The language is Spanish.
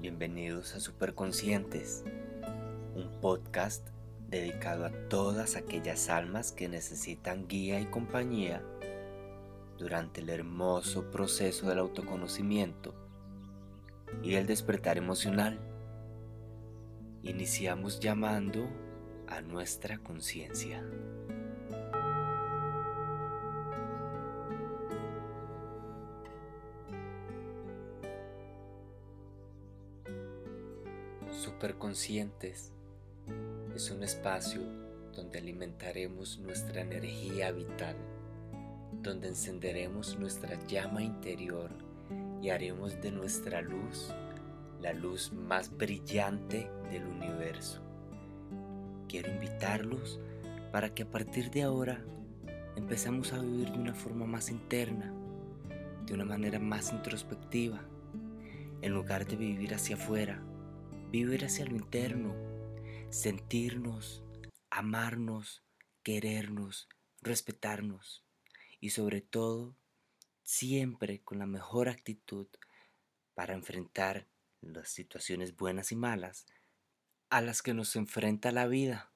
Bienvenidos a Superconscientes, un podcast dedicado a todas aquellas almas que necesitan guía y compañía durante el hermoso proceso del autoconocimiento y el despertar emocional. Iniciamos llamando a nuestra conciencia. Superconscientes es un espacio donde alimentaremos nuestra energía vital, donde encenderemos nuestra llama interior y haremos de nuestra luz la luz más brillante del universo. Quiero invitarlos para que a partir de ahora empecemos a vivir de una forma más interna, de una manera más introspectiva, en lugar de vivir hacia afuera vivir hacia lo interno, sentirnos, amarnos, querernos, respetarnos y sobre todo siempre con la mejor actitud para enfrentar las situaciones buenas y malas a las que nos enfrenta la vida.